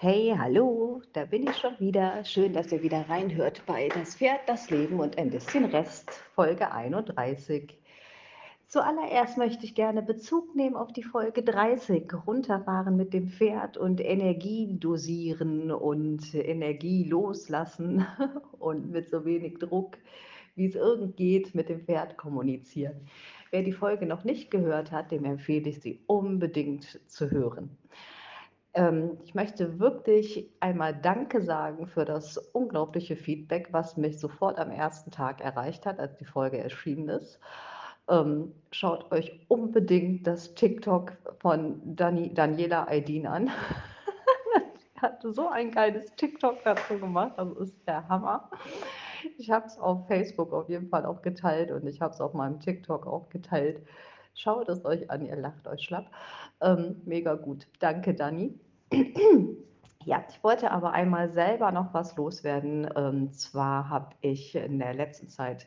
Hey, hallo, da bin ich schon wieder. Schön, dass ihr wieder reinhört bei Das Pferd, das Leben und ein bisschen Rest, Folge 31. Zuallererst möchte ich gerne Bezug nehmen auf die Folge 30, runterfahren mit dem Pferd und Energie dosieren und Energie loslassen und mit so wenig Druck, wie es irgend geht, mit dem Pferd kommunizieren. Wer die Folge noch nicht gehört hat, dem empfehle ich sie unbedingt zu hören. Ähm, ich möchte wirklich einmal Danke sagen für das unglaubliche Feedback, was mich sofort am ersten Tag erreicht hat, als die Folge erschienen ist. Ähm, schaut euch unbedingt das TikTok von Dani, Daniela Aydin an. Sie hatte so ein geiles TikTok dazu gemacht, das ist der Hammer. Ich habe es auf Facebook auf jeden Fall auch geteilt und ich habe es auf meinem TikTok auch geteilt. Schaut es euch an, ihr lacht euch schlapp. Ähm, mega gut. Danke, Dani. Ja, ich wollte aber einmal selber noch was loswerden. Und ähm, zwar habe ich in der letzten Zeit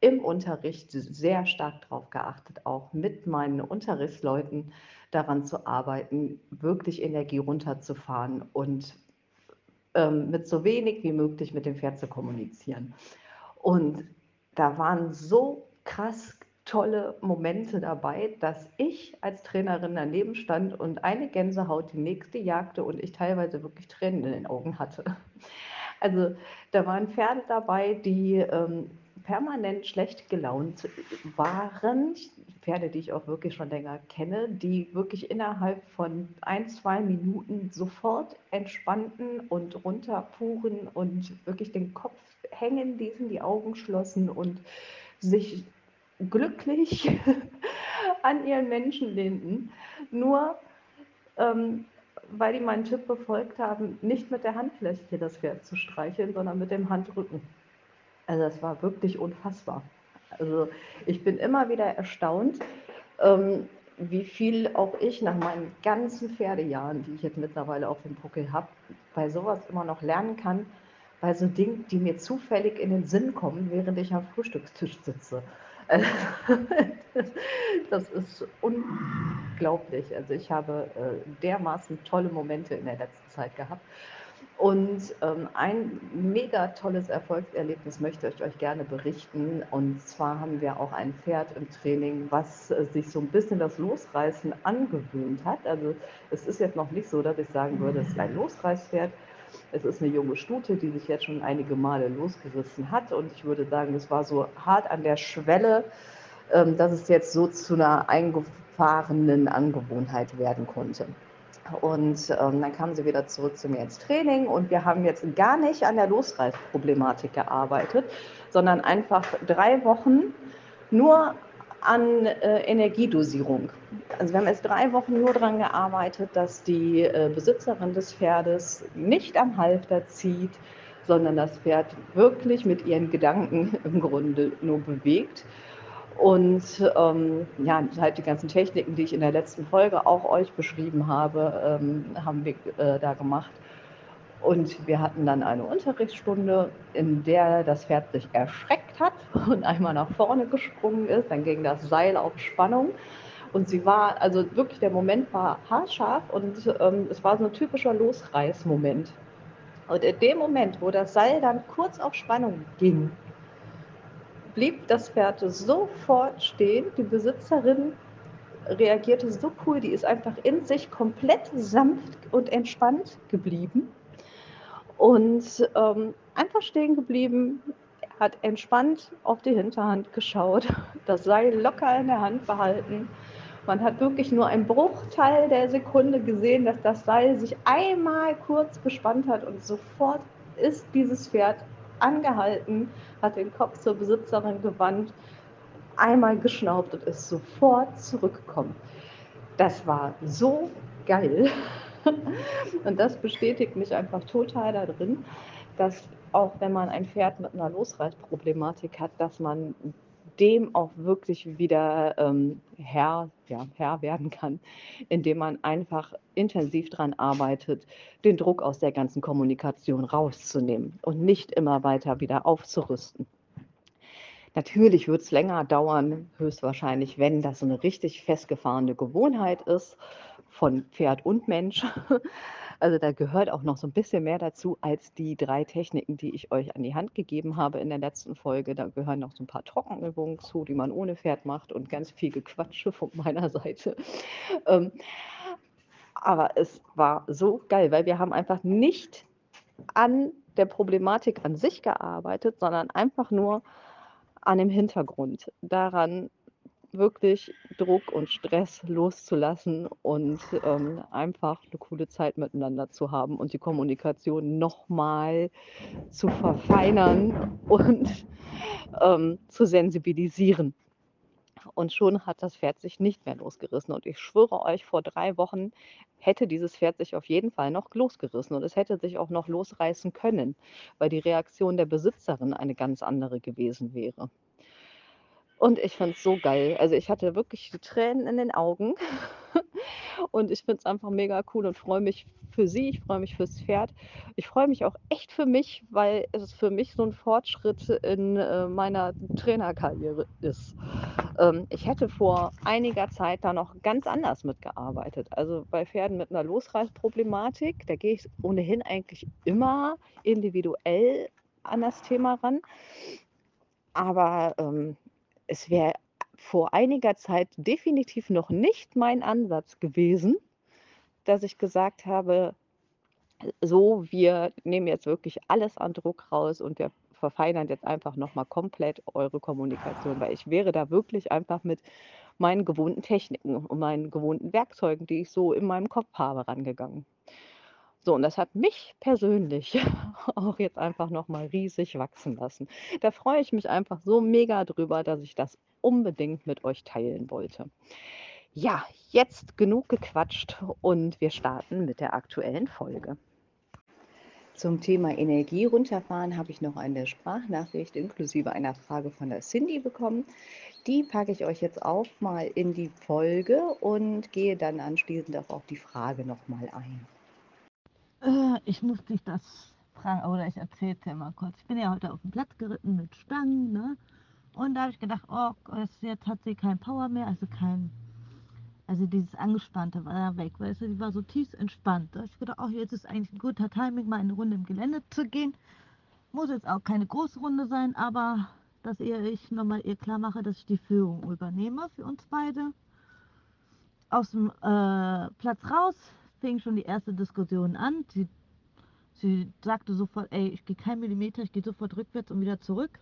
im Unterricht sehr stark darauf geachtet, auch mit meinen Unterrichtsleuten daran zu arbeiten, wirklich Energie runterzufahren und ähm, mit so wenig wie möglich mit dem Pferd zu kommunizieren. Und da waren so krass tolle Momente dabei, dass ich als Trainerin daneben stand und eine Gänsehaut die nächste jagte und ich teilweise wirklich Tränen in den Augen hatte. Also da waren Pferde dabei, die ähm, permanent schlecht gelaunt waren. Pferde, die ich auch wirklich schon länger kenne, die wirklich innerhalb von ein, zwei Minuten sofort entspannten und runterfuhren und wirklich den Kopf hängen ließen, die Augen schlossen und sich glücklich an ihren Menschen lehnten, nur ähm, weil die meinen Tipp befolgt haben, nicht mit der Handfläche das Pferd zu streicheln, sondern mit dem Handrücken. Also das war wirklich unfassbar. Also ich bin immer wieder erstaunt, ähm, wie viel auch ich nach meinen ganzen Pferdejahren, die ich jetzt mittlerweile auf dem Puckel habe, bei sowas immer noch lernen kann, bei so Dingen, die mir zufällig in den Sinn kommen, während ich am Frühstückstisch sitze. das ist unglaublich. Also ich habe äh, dermaßen tolle Momente in der letzten Zeit gehabt. Und ähm, ein mega tolles Erfolgserlebnis möchte ich euch gerne berichten. Und zwar haben wir auch ein Pferd im Training, was äh, sich so ein bisschen das Losreißen angewöhnt hat. Also es ist jetzt noch nicht so, dass ich sagen würde, es ist ein Losreißpferd. Es ist eine junge Stute, die sich jetzt schon einige Male losgerissen hat. Und ich würde sagen, es war so hart an der Schwelle, ähm, dass es jetzt so zu einer eingefahrenen Angewohnheit werden konnte. Und ähm, dann kam sie wieder zurück zu mir ins Training und wir haben jetzt gar nicht an der Losreißproblematik gearbeitet, sondern einfach drei Wochen nur an äh, Energiedosierung. Also wir haben jetzt drei Wochen nur daran gearbeitet, dass die äh, Besitzerin des Pferdes nicht am Halfter zieht, sondern das Pferd wirklich mit ihren Gedanken im Grunde nur bewegt und ähm, ja, halt die ganzen Techniken, die ich in der letzten Folge auch euch beschrieben habe, ähm, haben wir äh, da gemacht. Und wir hatten dann eine Unterrichtsstunde, in der das Pferd sich erschreckt hat und einmal nach vorne gesprungen ist. Dann ging das Seil auf Spannung. Und sie war, also wirklich der Moment war haarscharf und ähm, es war so ein typischer Losreißmoment. Und in dem Moment, wo das Seil dann kurz auf Spannung ging, blieb das Pferd sofort stehen. Die Besitzerin reagierte so cool, die ist einfach in sich komplett sanft und entspannt geblieben und ähm, einfach stehen geblieben, hat entspannt auf die Hinterhand geschaut, das Seil locker in der Hand behalten. Man hat wirklich nur einen Bruchteil der Sekunde gesehen, dass das Seil sich einmal kurz gespannt hat und sofort ist dieses Pferd angehalten, hat den Kopf zur Besitzerin gewandt, einmal geschnaubt und ist sofort zurückgekommen. Das war so geil. Und das bestätigt mich einfach total darin, dass auch wenn man ein Pferd mit einer Losreißproblematik hat, dass man dem auch wirklich wieder ähm, Herr, ja, Herr werden kann, indem man einfach intensiv daran arbeitet, den Druck aus der ganzen Kommunikation rauszunehmen und nicht immer weiter wieder aufzurüsten. Natürlich wird es länger dauern, höchstwahrscheinlich, wenn das eine richtig festgefahrene Gewohnheit ist von Pferd und Mensch. Also da gehört auch noch so ein bisschen mehr dazu als die drei Techniken, die ich euch an die Hand gegeben habe in der letzten Folge. Da gehören noch so ein paar Trockenübungen zu, die man ohne Pferd macht und ganz viel Gequatsche von meiner Seite. Ähm, aber es war so geil, weil wir haben einfach nicht an der Problematik an sich gearbeitet, sondern einfach nur an dem Hintergrund, daran wirklich Druck und Stress loszulassen und ähm, einfach eine coole Zeit miteinander zu haben und die Kommunikation nochmal zu verfeinern und ähm, zu sensibilisieren. Und schon hat das Pferd sich nicht mehr losgerissen. Und ich schwöre euch, vor drei Wochen hätte dieses Pferd sich auf jeden Fall noch losgerissen. Und es hätte sich auch noch losreißen können, weil die Reaktion der Besitzerin eine ganz andere gewesen wäre. Und ich fand es so geil. Also ich hatte wirklich Tränen in den Augen. Und ich finde es einfach mega cool und freue mich für sie, ich freue mich fürs Pferd. Ich freue mich auch echt für mich, weil es für mich so ein Fortschritt in äh, meiner Trainerkarriere ist. Ähm, ich hätte vor einiger Zeit da noch ganz anders mitgearbeitet. Also bei Pferden mit einer Losreißproblematik, da gehe ich ohnehin eigentlich immer individuell an das Thema ran. Aber ähm, es wäre vor einiger Zeit definitiv noch nicht mein Ansatz gewesen, dass ich gesagt habe, so, wir nehmen jetzt wirklich alles an Druck raus und wir verfeinern jetzt einfach nochmal komplett eure Kommunikation, weil ich wäre da wirklich einfach mit meinen gewohnten Techniken und meinen gewohnten Werkzeugen, die ich so in meinem Kopf habe, rangegangen. So, und das hat mich persönlich auch jetzt einfach nochmal riesig wachsen lassen. Da freue ich mich einfach so mega drüber, dass ich das unbedingt mit euch teilen wollte. Ja, jetzt genug gequatscht und wir starten mit der aktuellen Folge. Zum Thema Energie runterfahren habe ich noch eine Sprachnachricht inklusive einer Frage von der Cindy bekommen. Die packe ich euch jetzt auch mal in die Folge und gehe dann anschließend auch auf die Frage nochmal ein. Äh, ich muss dich das fragen, oder ich erzähle dir mal kurz. Ich bin ja heute auf dem Platz geritten mit Stangen, ne? Und da habe ich gedacht, oh, jetzt hat sie kein Power mehr, also kein also dieses Angespannte war ja weg, weißt du, die war so tief entspannt. Da habe ich gedacht, ach, jetzt ist eigentlich ein guter Timing, mal eine Runde im Gelände zu gehen. Muss jetzt auch keine große Runde sein, aber dass ihr ich nochmal ihr klar mache, dass ich die Führung übernehme für uns beide. Aus dem äh, Platz raus fing schon die erste Diskussion an. Sie, sie sagte sofort, ey, ich gehe keinen Millimeter, ich gehe sofort rückwärts und wieder zurück.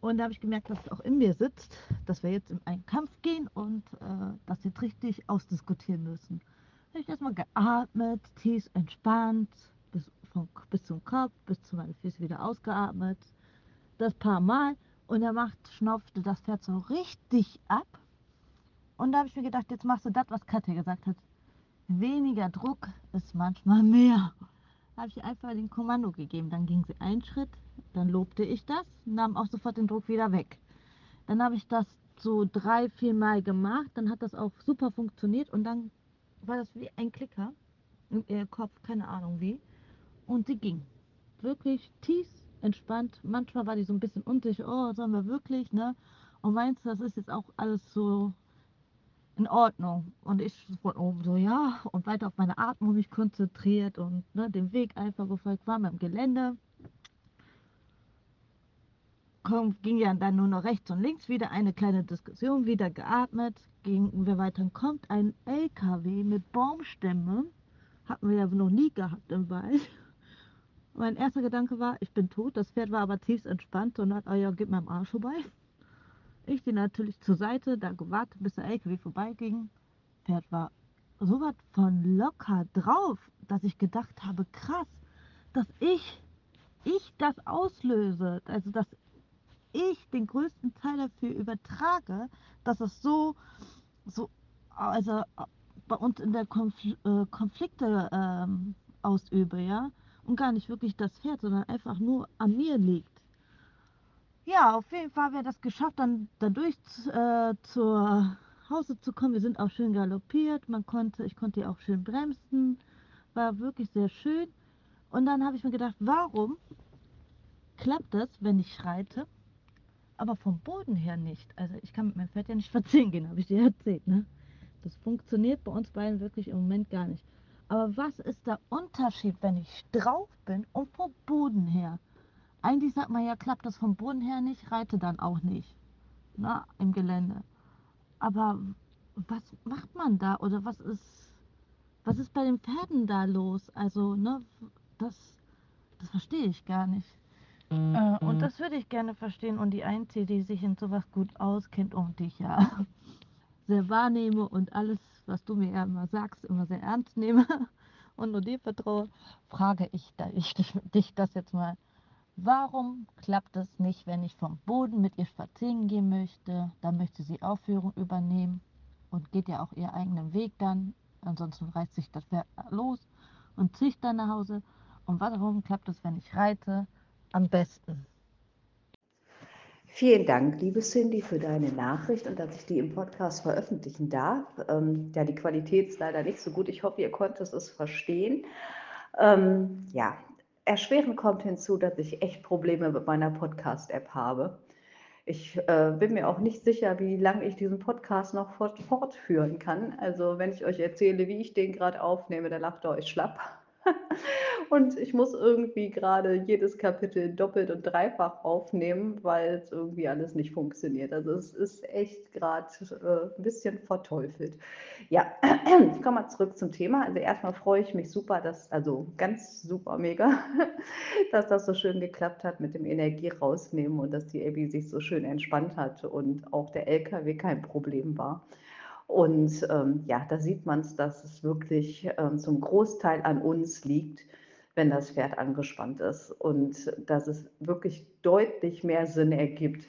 Und da habe ich gemerkt, dass es auch in mir sitzt, dass wir jetzt in einen Kampf gehen und äh, das jetzt richtig ausdiskutieren müssen. Da habe ich erstmal geatmet, tief entspannt, bis, vom, bis zum Kopf, bis zu meinen Füßen wieder ausgeatmet. Das paar Mal. Und er macht, schnaufte das Pferd so richtig ab. Und da habe ich mir gedacht, jetzt machst du das, was Katja gesagt hat. Weniger Druck ist manchmal mehr. Habe ich einfach den Kommando gegeben. Dann ging sie einen Schritt, dann lobte ich das, nahm auch sofort den Druck wieder weg. Dann habe ich das so drei, vier Mal gemacht, dann hat das auch super funktioniert und dann war das wie ein Klicker im Kopf, keine Ahnung wie. Und sie ging. Wirklich tief, entspannt. Manchmal war die so ein bisschen unsicher, oh, sollen wir wirklich, ne? Und meinst du, das ist jetzt auch alles so in Ordnung. Und ich von oben so, ja, und weiter auf meine Atmung mich konzentriert und ne, den Weg einfach gefolgt war beim Gelände komm, ging ja dann nur noch rechts und links wieder eine kleine Diskussion, wieder geatmet, gingen wir weiter, kommt ein LKW mit Baumstämmen, hatten wir ja noch nie gehabt im Wald. Mein erster Gedanke war, ich bin tot, das Pferd war aber tief entspannt und hat, oh ja, gib mir am Arsch vorbei. Ich die natürlich zur Seite, da gewartet, bis der LKW vorbeiging. Pferd war so was von locker drauf, dass ich gedacht habe, krass, dass ich, ich das auslöse, also dass ich den größten Teil dafür übertrage, dass es so, so also bei uns in der Konfl äh, Konflikte ähm, ausübe, ja, und gar nicht wirklich das Pferd, sondern einfach nur an mir liegt. Ja, auf jeden Fall haben wir das geschafft, dann dadurch äh, zur Hause zu kommen. Wir sind auch schön galoppiert, man konnte, ich konnte auch schön bremsen, war wirklich sehr schön. Und dann habe ich mir gedacht, warum klappt das, wenn ich reite? aber vom Boden her nicht. Also ich kann mit meinem Pferd ja nicht spazieren gehen, habe ich dir erzählt. Ne? Das funktioniert bei uns beiden wirklich im Moment gar nicht. Aber was ist der Unterschied, wenn ich drauf bin und vom Boden her? Eigentlich sagt man ja, klappt das vom Boden her nicht, reite dann auch nicht. Na, im Gelände. Aber was macht man da oder was ist, was ist bei den Pferden da los? Also, ne, das, das verstehe ich gar nicht. Äh, und das würde ich gerne verstehen. Und die Einzige, die sich in sowas gut auskennt und die ich ja sehr wahrnehme und alles, was du mir ja immer sagst, immer sehr ernst nehme und nur dir vertraue, frage ich, da, ich dich das jetzt mal. Warum klappt es nicht, wenn ich vom Boden mit ihr spazieren gehen möchte? Dann möchte sie Aufführung übernehmen und geht ja auch ihr eigenen Weg dann. Ansonsten reißt sich das Pferd los und zieht dann nach Hause. Und warum klappt es, wenn ich reite? Am besten. Vielen Dank, liebe Cindy, für deine Nachricht und dass ich die im Podcast veröffentlichen darf. Ähm, ja, die Qualität ist leider nicht so gut. Ich hoffe, ihr konntet es verstehen. Ähm, ja, erschwerend kommt hinzu, dass ich echt Probleme mit meiner Podcast-App habe. Ich äh, bin mir auch nicht sicher, wie lange ich diesen Podcast noch fort fortführen kann. Also wenn ich euch erzähle, wie ich den gerade aufnehme, dann lacht ihr euch schlapp. Und ich muss irgendwie gerade jedes Kapitel doppelt und dreifach aufnehmen, weil es irgendwie alles nicht funktioniert. Also es ist echt gerade äh, ein bisschen verteufelt. Ja, ich komme mal zurück zum Thema. Also erstmal freue ich mich super, dass, also ganz super mega, dass das so schön geklappt hat mit dem Energie rausnehmen und dass die Abby sich so schön entspannt hat und auch der LKW kein Problem war. Und ähm, ja, da sieht man es, dass es wirklich ähm, zum Großteil an uns liegt, wenn das Pferd angespannt ist. Und dass es wirklich deutlich mehr Sinn ergibt,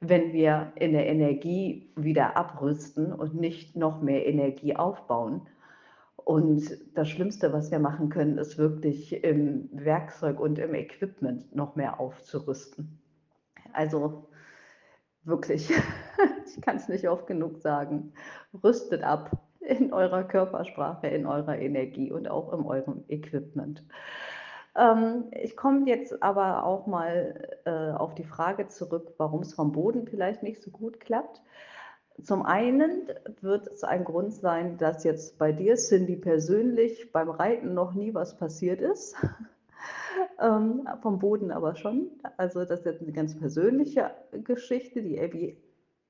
wenn wir in der Energie wieder abrüsten und nicht noch mehr Energie aufbauen. Und das Schlimmste, was wir machen können, ist wirklich im Werkzeug und im Equipment noch mehr aufzurüsten. Also wirklich, ich kann es nicht oft genug sagen, rüstet ab in eurer Körpersprache, in eurer Energie und auch in eurem Equipment. Ähm, ich komme jetzt aber auch mal äh, auf die Frage zurück, warum es vom Boden vielleicht nicht so gut klappt. Zum einen wird es ein Grund sein, dass jetzt bei dir, Cindy, persönlich beim Reiten noch nie was passiert ist. Ähm, vom Boden aber schon. Also das ist jetzt eine ganz persönliche Geschichte. Die Abby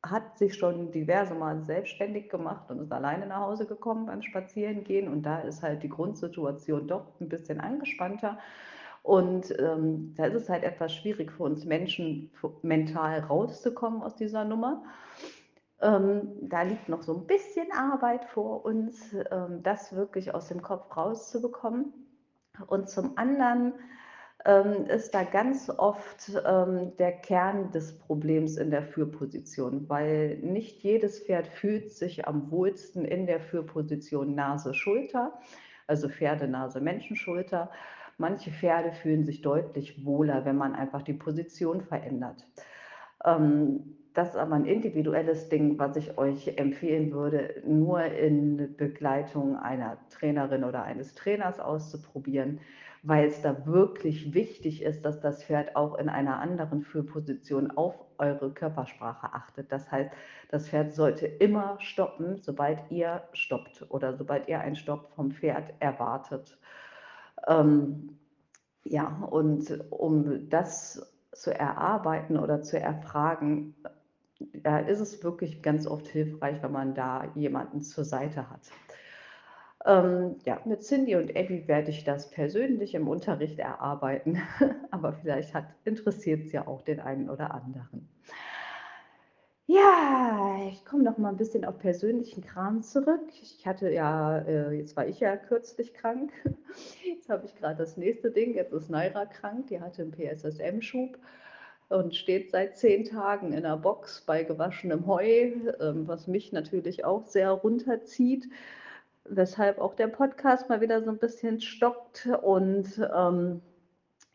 hat sich schon diverse Mal selbstständig gemacht und ist alleine nach Hause gekommen beim Spazierengehen. Und da ist halt die Grundsituation doch ein bisschen angespannter. Und ähm, da ist es halt etwas schwierig für uns Menschen mental rauszukommen aus dieser Nummer. Ähm, da liegt noch so ein bisschen Arbeit vor uns, ähm, das wirklich aus dem Kopf rauszubekommen. Und zum anderen ähm, ist da ganz oft ähm, der Kern des Problems in der Führposition, weil nicht jedes Pferd fühlt sich am wohlsten in der Führposition Nase-Schulter, also Pferde, Nase, Menschenschulter. Manche Pferde fühlen sich deutlich wohler, wenn man einfach die Position verändert. Ähm, das ist aber ein individuelles Ding, was ich euch empfehlen würde, nur in Begleitung einer Trainerin oder eines Trainers auszuprobieren weil es da wirklich wichtig ist, dass das Pferd auch in einer anderen Führposition auf eure Körpersprache achtet. Das heißt, das Pferd sollte immer stoppen, sobald ihr stoppt oder sobald ihr einen Stopp vom Pferd erwartet. Ähm, ja, und um das zu erarbeiten oder zu erfragen, da ist es wirklich ganz oft hilfreich, wenn man da jemanden zur Seite hat. Ähm, ja, mit Cindy und Abby werde ich das persönlich im Unterricht erarbeiten, aber vielleicht interessiert es ja auch den einen oder anderen. Ja, ich komme noch mal ein bisschen auf persönlichen Kram zurück. Ich hatte ja, äh, jetzt war ich ja kürzlich krank. Jetzt habe ich gerade das nächste Ding. Jetzt ist Naira krank. Die hatte einen PSSM-Schub und steht seit zehn Tagen in der Box bei gewaschenem Heu, ähm, was mich natürlich auch sehr runterzieht weshalb auch der Podcast mal wieder so ein bisschen stockt. Und ähm,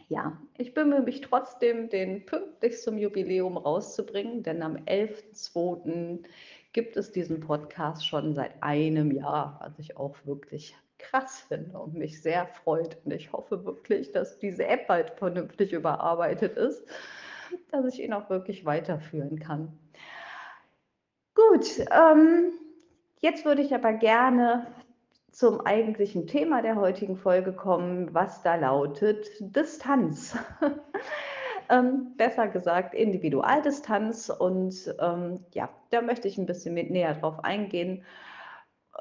ja, ich bemühe mich trotzdem, den pünktlich zum Jubiläum rauszubringen, denn am 11.02. gibt es diesen Podcast schon seit einem Jahr, was ich auch wirklich krass finde und mich sehr freut. Und ich hoffe wirklich, dass diese App bald vernünftig überarbeitet ist, dass ich ihn auch wirklich weiterführen kann. Gut, ähm, jetzt würde ich aber gerne zum eigentlichen Thema der heutigen Folge kommen, was da lautet Distanz. ähm, besser gesagt Individualdistanz. Und ähm, ja, da möchte ich ein bisschen mit näher drauf eingehen.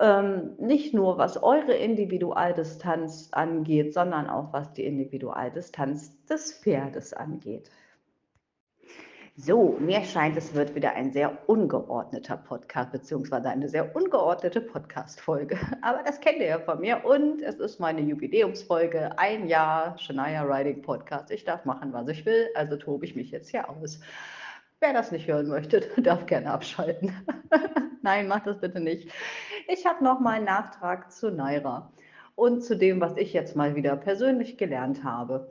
Ähm, nicht nur was eure Individualdistanz angeht, sondern auch was die Individualdistanz des Pferdes angeht. So, mir scheint, es wird wieder ein sehr ungeordneter Podcast, beziehungsweise eine sehr ungeordnete Podcast-Folge. Aber das kennt ihr ja von mir und es ist meine Jubiläumsfolge, ein Jahr Shania Riding Podcast. Ich darf machen, was ich will, also tobe ich mich jetzt hier aus. Wer das nicht hören möchte, darf gerne abschalten. Nein, macht das bitte nicht. Ich habe noch mal einen Nachtrag zu Naira und zu dem, was ich jetzt mal wieder persönlich gelernt habe.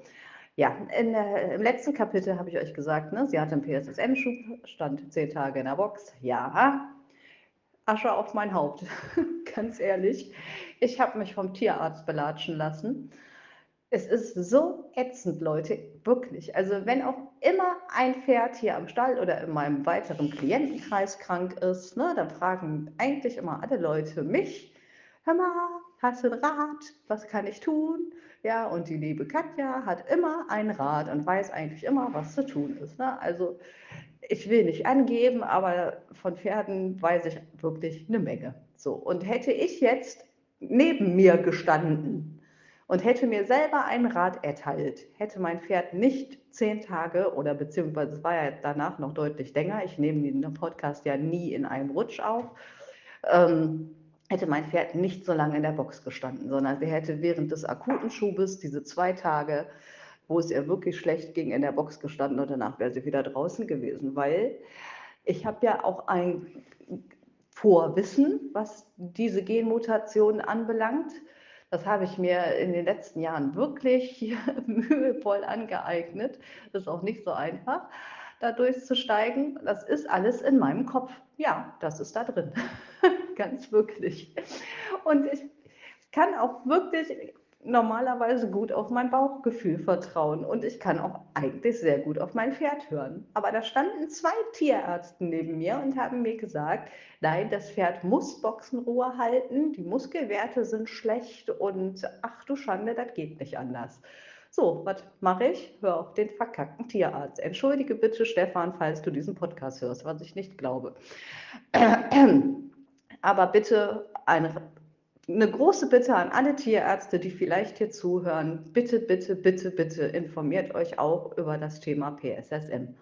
Ja, in, äh, im letzten Kapitel habe ich euch gesagt, ne, sie hatte einen PSSM-Schub, stand zehn Tage in der Box. Ja, Asche auf mein Haupt, ganz ehrlich. Ich habe mich vom Tierarzt belatschen lassen. Es ist so ätzend, Leute, wirklich. Also wenn auch immer ein Pferd hier am Stall oder in meinem weiteren Klientenkreis krank ist, ne, dann fragen eigentlich immer alle Leute mich, hör mal, hast du einen Rat? Was kann ich tun? Ja, und die liebe Katja hat immer einen Rat und weiß eigentlich immer, was zu tun ist. Ne? Also ich will nicht angeben, aber von Pferden weiß ich wirklich eine Menge. So, und hätte ich jetzt neben mir gestanden und hätte mir selber einen Rat erteilt, hätte mein Pferd nicht zehn Tage oder beziehungsweise es war ja danach noch deutlich länger, ich nehme den Podcast ja nie in einem Rutsch auf, ähm, hätte mein Pferd nicht so lange in der Box gestanden, sondern sie hätte während des akuten Schubes diese zwei Tage, wo es ihr wirklich schlecht ging, in der Box gestanden und danach wäre sie wieder draußen gewesen, weil ich habe ja auch ein Vorwissen, was diese Genmutation anbelangt. Das habe ich mir in den letzten Jahren wirklich mühevoll angeeignet. Das ist auch nicht so einfach, da durchzusteigen. Das ist alles in meinem Kopf. Ja, das ist da drin. ganz wirklich. Und ich kann auch wirklich normalerweise gut auf mein Bauchgefühl vertrauen und ich kann auch eigentlich sehr gut auf mein Pferd hören. Aber da standen zwei Tierärzte neben mir und haben mir gesagt, nein, das Pferd muss Boxenruhe halten, die Muskelwerte sind schlecht und ach du Schande, das geht nicht anders. So, was mache ich? Hör auf den verkackten Tierarzt. Entschuldige bitte, Stefan, falls du diesen Podcast hörst, was ich nicht glaube. Aber bitte eine, eine große Bitte an alle Tierärzte, die vielleicht hier zuhören. Bitte, bitte, bitte, bitte informiert euch auch über das Thema PSSM.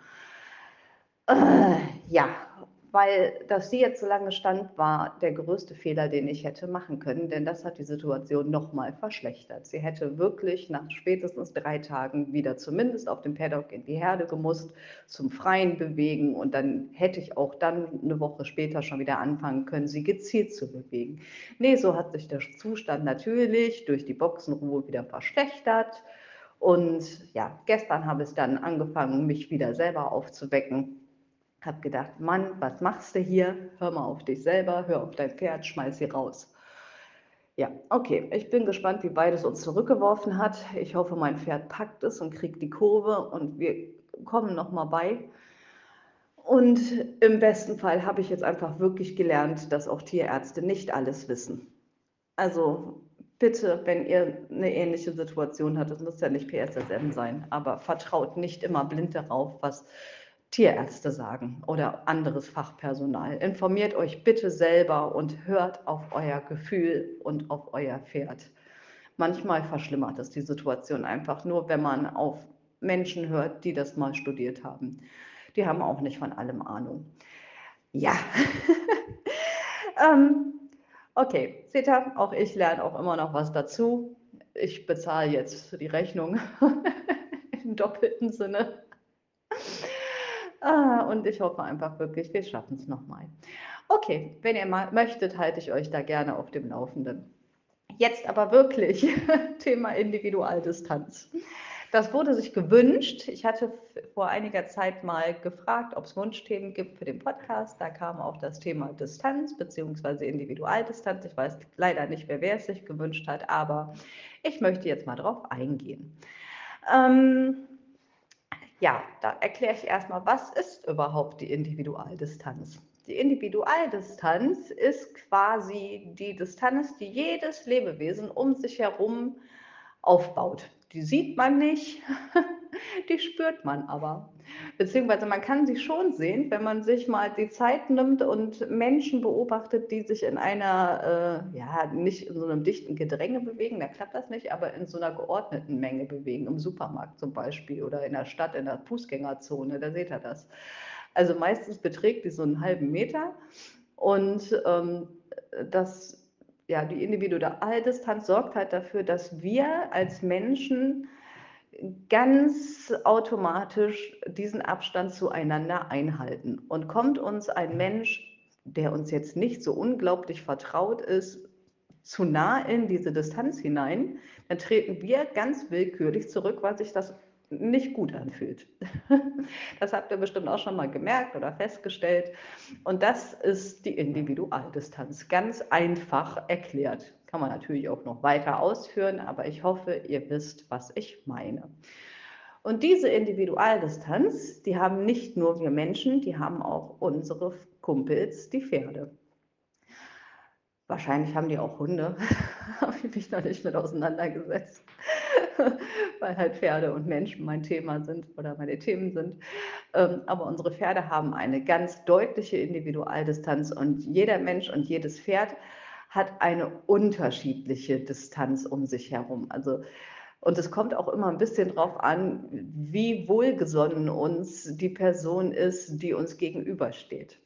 Äh, ja, weil dass sie jetzt so lange stand, war der größte Fehler, den ich hätte machen können, denn das hat die Situation nochmal verschlechtert. Sie hätte wirklich nach spätestens drei Tagen wieder zumindest auf dem Paddock in die Herde gemusst, zum Freien bewegen und dann hätte ich auch dann eine Woche später schon wieder anfangen können, sie gezielt zu bewegen. Nee, so hat sich der Zustand natürlich durch die Boxenruhe wieder verschlechtert. Und ja, gestern habe ich dann angefangen, mich wieder selber aufzuwecken habe gedacht, Mann, was machst du hier? Hör mal auf dich selber, hör auf dein Pferd, schmeiß sie raus. Ja, okay, ich bin gespannt, wie weit es uns zurückgeworfen hat. Ich hoffe, mein Pferd packt es und kriegt die Kurve und wir kommen nochmal bei. Und im besten Fall habe ich jetzt einfach wirklich gelernt, dass auch Tierärzte nicht alles wissen. Also bitte, wenn ihr eine ähnliche Situation habt, das muss ja nicht PSSM sein, aber vertraut nicht immer blind darauf, was Tierärzte sagen oder anderes Fachpersonal. Informiert euch bitte selber und hört auf euer Gefühl und auf euer Pferd. Manchmal verschlimmert es die Situation einfach nur, wenn man auf Menschen hört, die das mal studiert haben. Die haben auch nicht von allem Ahnung. Ja. ähm, okay, ihr, auch ich lerne auch immer noch was dazu. Ich bezahle jetzt die Rechnung im doppelten Sinne. Ah, und ich hoffe einfach wirklich, wir schaffen es nochmal. Okay, wenn ihr mal möchtet, halte ich euch da gerne auf dem Laufenden. Jetzt aber wirklich Thema Individualdistanz. Das wurde sich gewünscht. Ich hatte vor einiger Zeit mal gefragt, ob es Wunschthemen gibt für den Podcast. Da kam auch das Thema Distanz bzw. Individualdistanz. Ich weiß leider nicht, wer, wer es sich gewünscht hat, aber ich möchte jetzt mal darauf eingehen. Ähm, ja, da erkläre ich erstmal, was ist überhaupt die Individualdistanz? Die Individualdistanz ist quasi die Distanz, die jedes Lebewesen um sich herum aufbaut. Die sieht man nicht, die spürt man aber. Beziehungsweise man kann sie schon sehen, wenn man sich mal die Zeit nimmt und Menschen beobachtet, die sich in einer, äh, ja, nicht in so einem dichten Gedränge bewegen, da klappt das nicht, aber in so einer geordneten Menge bewegen, im Supermarkt zum Beispiel oder in der Stadt, in der Fußgängerzone, da seht ihr das. Also meistens beträgt die so einen halben Meter und ähm, das ja, die Individualdistanz sorgt halt dafür, dass wir als Menschen ganz automatisch diesen Abstand zueinander einhalten. Und kommt uns ein Mensch, der uns jetzt nicht so unglaublich vertraut ist, zu nah in diese Distanz hinein, dann treten wir ganz willkürlich zurück, weil sich das nicht gut anfühlt. Das habt ihr bestimmt auch schon mal gemerkt oder festgestellt. Und das ist die Individualdistanz. Ganz einfach erklärt. Kann man natürlich auch noch weiter ausführen, aber ich hoffe, ihr wisst, was ich meine. Und diese Individualdistanz, die haben nicht nur wir Menschen, die haben auch unsere Kumpels, die Pferde. Wahrscheinlich haben die auch Hunde, habe ich mich noch nicht mit auseinandergesetzt. weil halt Pferde und Menschen mein Thema sind oder meine Themen sind. Ähm, aber unsere Pferde haben eine ganz deutliche Individualdistanz und jeder Mensch und jedes Pferd hat eine unterschiedliche Distanz um sich herum. Also und es kommt auch immer ein bisschen darauf an, wie wohlgesonnen uns die Person ist, die uns gegenübersteht.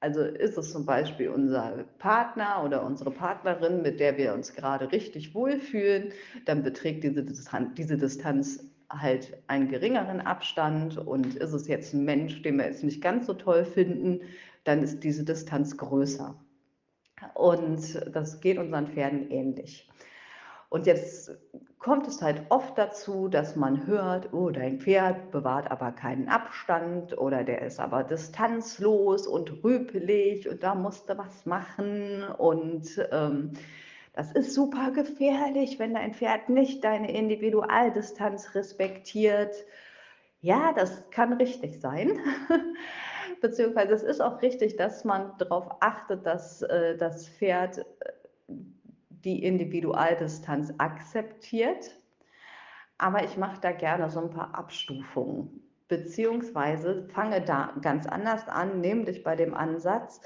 Also ist es zum Beispiel unser Partner oder unsere Partnerin, mit der wir uns gerade richtig wohlfühlen, dann beträgt diese Distanz, diese Distanz halt einen geringeren Abstand. Und ist es jetzt ein Mensch, den wir jetzt nicht ganz so toll finden, dann ist diese Distanz größer. Und das geht unseren Pferden ähnlich. Und jetzt kommt es halt oft dazu, dass man hört, oh, dein Pferd bewahrt aber keinen Abstand oder der ist aber distanzlos und rüpelig und da musst du was machen und ähm, das ist super gefährlich, wenn dein Pferd nicht deine Individualdistanz respektiert. Ja, das kann richtig sein. Beziehungsweise es ist auch richtig, dass man darauf achtet, dass äh, das Pferd äh, die Individualdistanz akzeptiert, aber ich mache da gerne so ein paar Abstufungen, beziehungsweise fange da ganz anders an, nämlich bei dem Ansatz,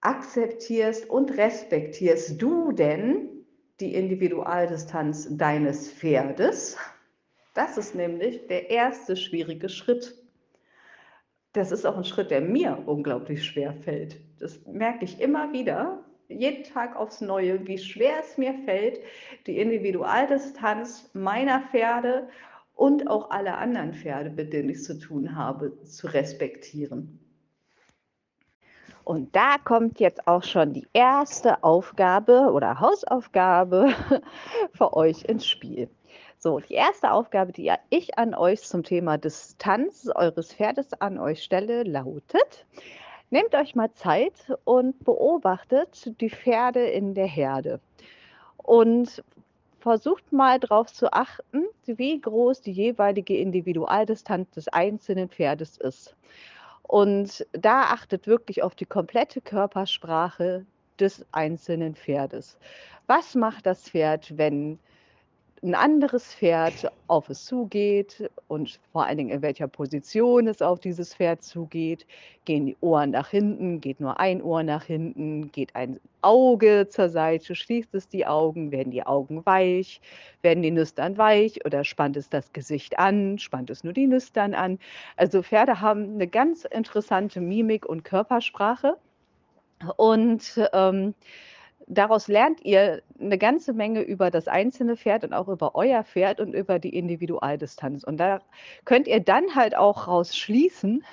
akzeptierst und respektierst du denn die Individualdistanz deines Pferdes? Das ist nämlich der erste schwierige Schritt. Das ist auch ein Schritt, der mir unglaublich schwer fällt. Das merke ich immer wieder, jeden Tag aufs Neue, wie schwer es mir fällt, die Individualdistanz meiner Pferde und auch alle anderen Pferde, mit denen ich zu tun habe, zu respektieren. Und da kommt jetzt auch schon die erste Aufgabe oder Hausaufgabe für euch ins Spiel. So, die erste Aufgabe, die ich an euch zum Thema Distanz eures Pferdes an euch stelle, lautet, Nehmt euch mal Zeit und beobachtet die Pferde in der Herde und versucht mal darauf zu achten, wie groß die jeweilige Individualdistanz des einzelnen Pferdes ist. Und da achtet wirklich auf die komplette Körpersprache des einzelnen Pferdes. Was macht das Pferd, wenn ein anderes Pferd auf es zugeht und vor allen Dingen in welcher Position es auf dieses Pferd zugeht. Gehen die Ohren nach hinten, geht nur ein Ohr nach hinten, geht ein Auge zur Seite, schließt es die Augen, werden die Augen weich, werden die Nüstern weich oder spannt es das Gesicht an, spannt es nur die Nüstern an. Also Pferde haben eine ganz interessante Mimik und Körpersprache und ähm, daraus lernt ihr eine ganze Menge über das einzelne Pferd und auch über euer Pferd und über die Individualdistanz. Und da könnt ihr dann halt auch rausschließen,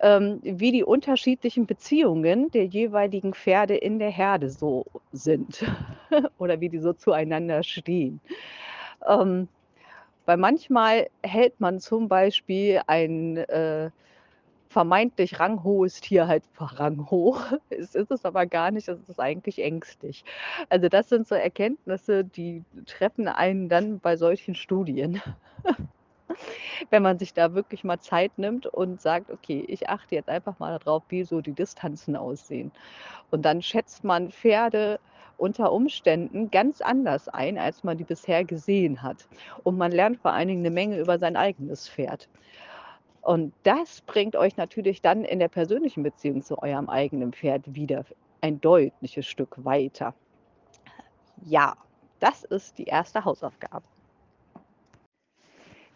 ähm, wie die unterschiedlichen Beziehungen der jeweiligen Pferde in der Herde so sind oder wie die so zueinander stehen. Ähm, weil manchmal hält man zum Beispiel ein äh, vermeintlich ranghohes Tier halt ranghoch. Es ist es aber gar nicht, es ist eigentlich ängstlich. Also das sind so Erkenntnisse, die treffen einen dann bei solchen Studien. wenn man sich da wirklich mal Zeit nimmt und sagt: „Okay, ich achte jetzt einfach mal darauf, wie so die Distanzen aussehen.“ Und dann schätzt man Pferde unter Umständen ganz anders ein, als man die bisher gesehen hat. Und man lernt vor allen Dingen 'ne Menge über sein eigenes Pferd. Und das bringt euch natürlich dann in der persönlichen Beziehung zu eurem eigenen Pferd wieder ein deutliches Stück weiter. Ja, das ist die erste Hausaufgabe.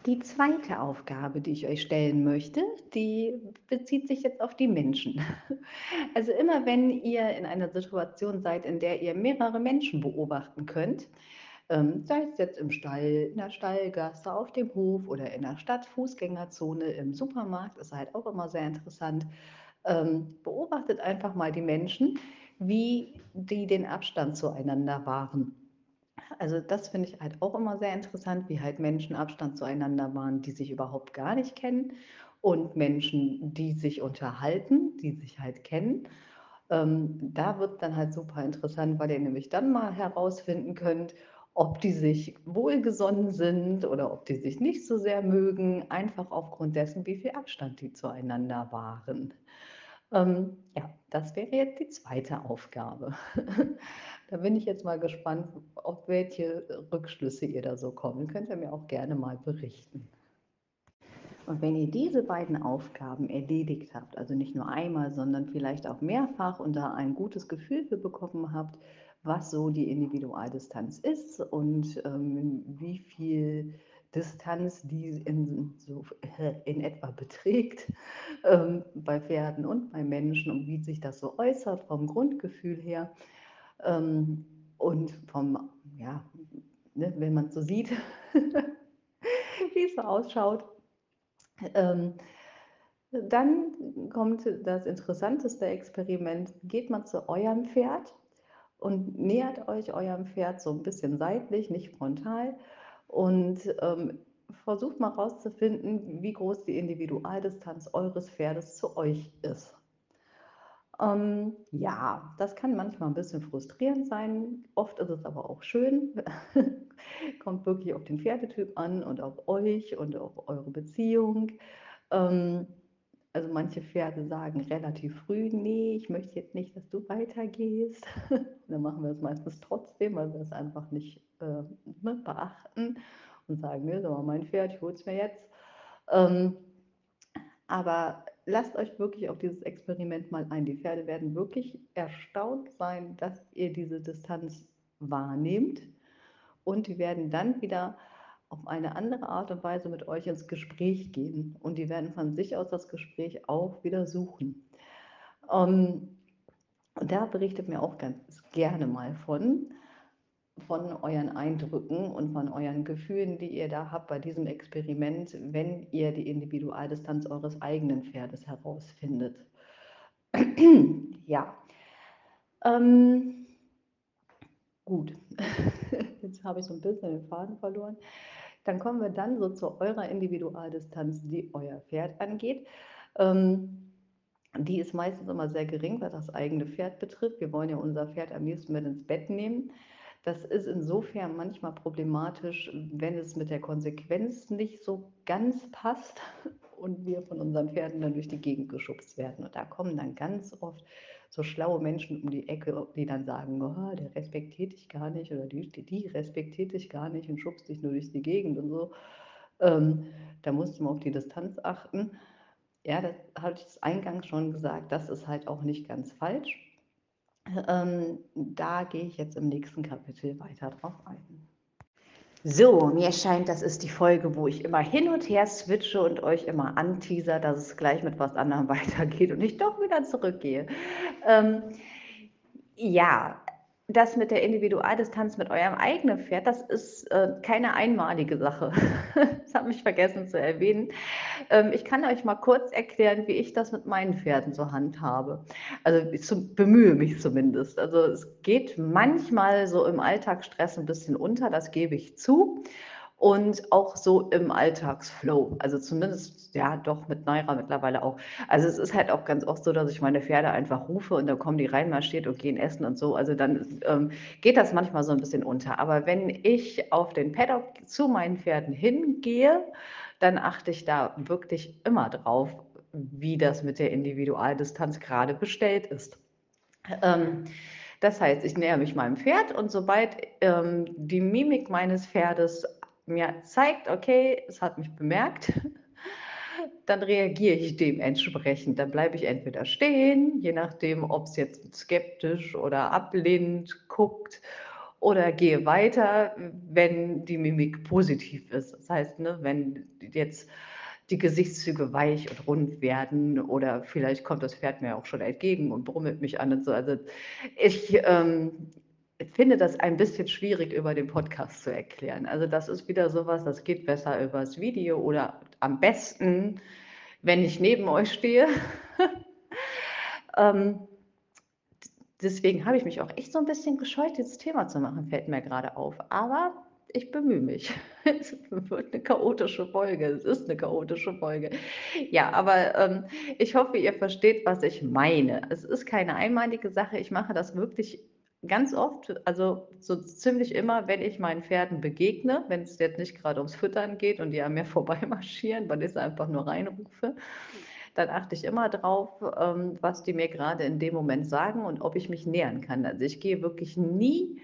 Die zweite Aufgabe, die ich euch stellen möchte, die bezieht sich jetzt auf die Menschen. Also immer wenn ihr in einer Situation seid, in der ihr mehrere Menschen beobachten könnt, ähm, sei es jetzt im Stall, in der Stallgasse, auf dem Hof oder in der Stadt, Fußgängerzone, im Supermarkt, ist halt auch immer sehr interessant. Ähm, beobachtet einfach mal die Menschen, wie die den Abstand zueinander wahren. Also das finde ich halt auch immer sehr interessant, wie halt Menschen Abstand zueinander wahren, die sich überhaupt gar nicht kennen und Menschen, die sich unterhalten, die sich halt kennen. Ähm, da wird's dann halt super interessant, weil ihr nämlich dann mal herausfinden könnt, ob die sich wohlgesonnen sind oder ob die sich nicht so sehr mögen, einfach aufgrund dessen, wie viel Abstand die zueinander wahren. Ähm, ja, das wäre jetzt die zweite Aufgabe. Da bin ich jetzt mal gespannt, auf welche Rückschlüsse ihr da so kommt. Könnt ihr mir auch gerne mal berichten. Und wenn ihr diese beiden Aufgaben erledigt habt, also nicht nur einmal, sondern vielleicht auch mehrfach und da ein gutes Gefühl für bekommen habt, was so die Individualdistanz ist und, ähm, wie viel Distanz die in so in etwa beträgt, ähm, bei Pferden und bei Menschen und wie sich das so äußert vom Grundgefühl her, ähm, und vom ja, ne, wenn man's so sieht, wie's so ausschaut. Ähm, dann kommt das interessanteste Experiment. Geht mal zu eurem Pferd und nähert euch eurem Pferd so 'n bisschen seitlich, nicht frontal und, ähm, versucht mal rauszufinden, wie groß die Individualdistanz eures Pferdes zu euch ist. Ähm, ja, das kann manchmal 'n bisschen frustrierend sein, oft ist es aber auch schön. Kommt wirklich auf den Pferdetyp an und auf euch und auf eure Beziehung. Ähm, also manche Pferde sagen relativ früh: „Ne, ich möchte jetzt nicht, dass du weitergehst.“ Dann machen wir's meistens trotzdem, weil wir es einfach nicht, äh, beachten und sagen: „Ne, ist aber mein Pferd, ich hole es mir jetzt.“ Ähm, aber lasst euch wirklich auf dieses Experiment mal ein. Die Pferde werden wirklich erstaunt sein, dass ihr diese Distanz wahrnehmt und die werden dann wieder auf eine andere Art und Weise mit euch ins Gespräch gehen und die werden von sich aus das Gespräch auch wieder suchen. Ähm, und da berichtet mir auch ganz gerne mal von von euren Eindrücken und von euren Gefühlen, die ihr da habt bei diesem Experiment, wenn ihr die Individualdistanz eures eigenen Pferdes herausfindet. Ja. Ähm gut. Jetzt habe ich so 'n bisschen den Faden verloren. Dann kommen wir dann so zu eurer Individualdistanz, die euer Pferd angeht. Ähm, die ist meistens immer sehr gering, was das eigene Pferd betrifft. Wir wollen ja unser Pferd am liebsten mit ins Bett nehmen. Das ist insofern manchmal problematisch, wenn es mit der Konsequenz nicht so ganz passt und wir von unseren Pferden dann durch die Gegend geschubst werden. Und da kommen dann ganz oft so schlaue Menschen um die Ecke, die dann sagen: „Oh, der respektiert dich gar nicht oder die die respektiert dich gar nicht und schubst dich nur durch die Gegend“ und so. Ähm, da musst du mal auf die Distanz achten. Ja, das hatte ich eingangs schon gesagt, das ist halt auch nicht ganz falsch. Ähm, da gehe ich jetzt im nächsten Kapitel weiter drauf ein. So, mir scheint, das ist die Folge, wo ich immer hin und her switche und euch immer anteasere, dass es gleich mit was anderem weitergeht und ich doch wieder zurückgehe. Ähm, ja, das mit der Individualdistanz mit eurem eigenen Pferd, das ist, äh, keine einmalige Sache. Das habe ich vergessen zu erwähnen. Ähm, ich kann euch mal kurz erklären, wie ich das mit meinen Pferden so handhabe. Also, ich zum bemühe mich zumindest. Also, es geht manchmal so im Alltagsstress 'n bisschen unter, das gebe ich zu. Und auch so im Alltagsflow. Also zumindest, ja, doch mit Naira mittlerweile auch. Also es ist halt auch ganz oft so, dass ich meine Pferde einfach rufe und dann kommen die reinmarschiert und gehen essen und so. Also dann ähm, geht das manchmal so ein bisschen unter. Aber wenn ich auf den Paddock zu meinen Pferden hingehe, dann achte ich da wirklich immer drauf, wie das mit der Individualdistanz gerade bestellt ist. Ähm, das heißt, ich näher mich meinem Pferd und sobald ähm, die Mimik meines Pferdes mir zeigt, okay, es hat mich bemerkt, dann reagiere ich dementsprechend. Dann bleibe ich entweder stehen, je nachdem, ob es jetzt skeptisch oder ablehnend guckt, oder gehe weiter, wenn die Mimik positiv ist. Das heißt, ne, wenn jetzt die Gesichtszüge weich und rund werden oder vielleicht kommt das Pferd mir auch schon entgegen und brummelt mich an und so. Also ich ähm, finde das ein bisschen schwierig über den Podcast zu erklären. Also das ist wieder sowas, das geht besser übers Video oder am besten, wenn ich neben euch stehe. ähm, deswegen habe ich mich auch echt so ein bisschen gescheut, dieses Thema zu machen, fällt mir gerade auf. Aber ich bemühe mich. Es wird eine chaotische Folge. Es ist eine chaotische Folge. Ja, aber ähm, ich hoffe, ihr versteht, was ich meine. Es ist keine einmalige Sache. Ich mache das wirklich ganz oft, also so ziemlich immer, wenn ich meinen Pferden begegne, wenn es jetzt nicht gerade ums Füttern geht und die an mir vorbeimarschieren, weil ich es einfach nur reinrufe, dann achte ich immer drauf, ähm, was die mir gerade in dem Moment sagen und ob ich mich nähern kann. Also ich gehe wirklich nie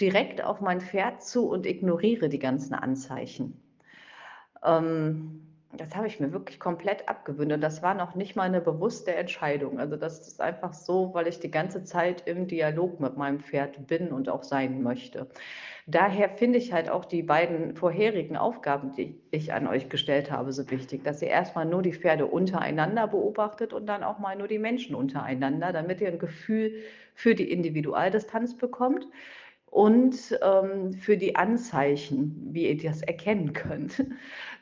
direkt auf mein Pferd zu und ignoriere die ganzen Anzeichen. Ähm, das habe ich mir wirklich komplett abgewöhnt und das war noch nicht mal eine bewusste Entscheidung. Also das ist einfach so, weil ich die ganze Zeit im Dialog mit meinem Pferd bin und auch sein möchte. Daher finde ich halt auch die beiden vorherigen Aufgaben, die ich an euch gestellt habe, so wichtig, dass ihr erstmal nur die Pferde untereinander beobachtet und dann auch mal nur die Menschen untereinander, damit ihr ein Gefühl für die Individualdistanz bekommt und ähm, für die Anzeichen, wie ihr das erkennen könnt,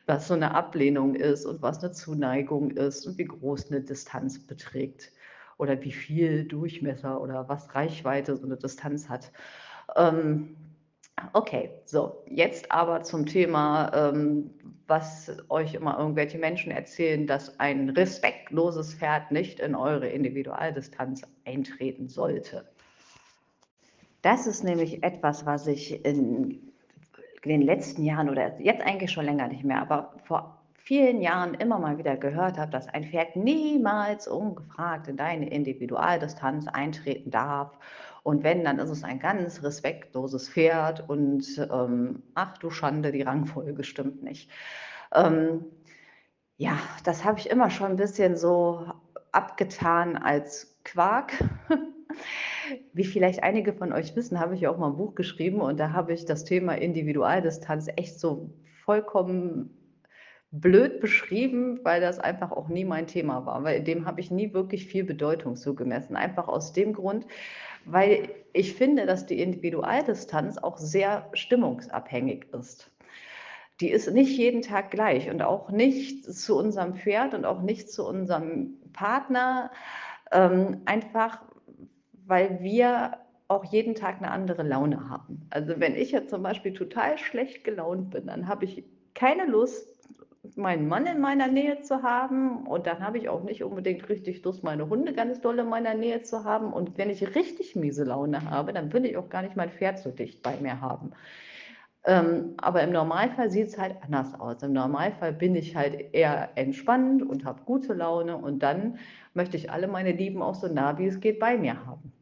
was so eine Ablehnung ist und was eine Zuneigung ist und wie groß eine Distanz beträgt oder wie viel Durchmesser oder was Reichweite so eine Distanz hat. Ähm, okay, so, jetzt aber zum Thema, ähm, was euch immer irgendwelche Menschen erzählen, dass ein respektloses Pferd nicht in eure Individualdistanz eintreten sollte. Das ist nämlich etwas, was ich in den letzten Jahren oder jetzt eigentlich schon länger nicht mehr, aber vor vielen Jahren immer mal wieder gehört habe, dass ein Pferd niemals ungefragt in deine Individualdistanz eintreten darf. Und wenn, dann ist es ein ganz respektloses Pferd und ähm, ach du Schande, die Rangfolge stimmt nicht. Ähm, ja, das habe ich immer schon ein bisschen so abgetan als Quark. Wie vielleicht einige von euch wissen, habe ich ja auch mal ein Buch geschrieben und da habe ich das Thema Individualdistanz echt so vollkommen blöd beschrieben, weil das einfach auch nie mein Thema war, weil dem habe ich nie wirklich viel Bedeutung zugemessen. Einfach aus dem Grund, weil ich finde, dass die Individualdistanz auch sehr stimmungsabhängig ist. Die ist nicht jeden Tag gleich und auch nicht zu unserem Pferd und auch nicht zu unserem Partner. Ähm, einfach weil wir auch jeden Tag eine andere Laune haben. Also wenn ich jetzt zum Beispiel total schlecht gelaunt bin, dann habe ich keine Lust, meinen Mann in meiner Nähe zu haben und dann habe ich auch nicht unbedingt richtig Lust, meine Hunde ganz doll in meiner Nähe zu haben und wenn ich richtig miese Laune habe, dann will ich auch gar nicht mein Pferd so dicht bei mir haben. Ähm, aber im Normalfall sieht es halt anders aus. Im Normalfall bin ich halt eher entspannt und habe gute Laune und dann möchte ich alle meine Lieben auch so nah wie es geht bei mir haben.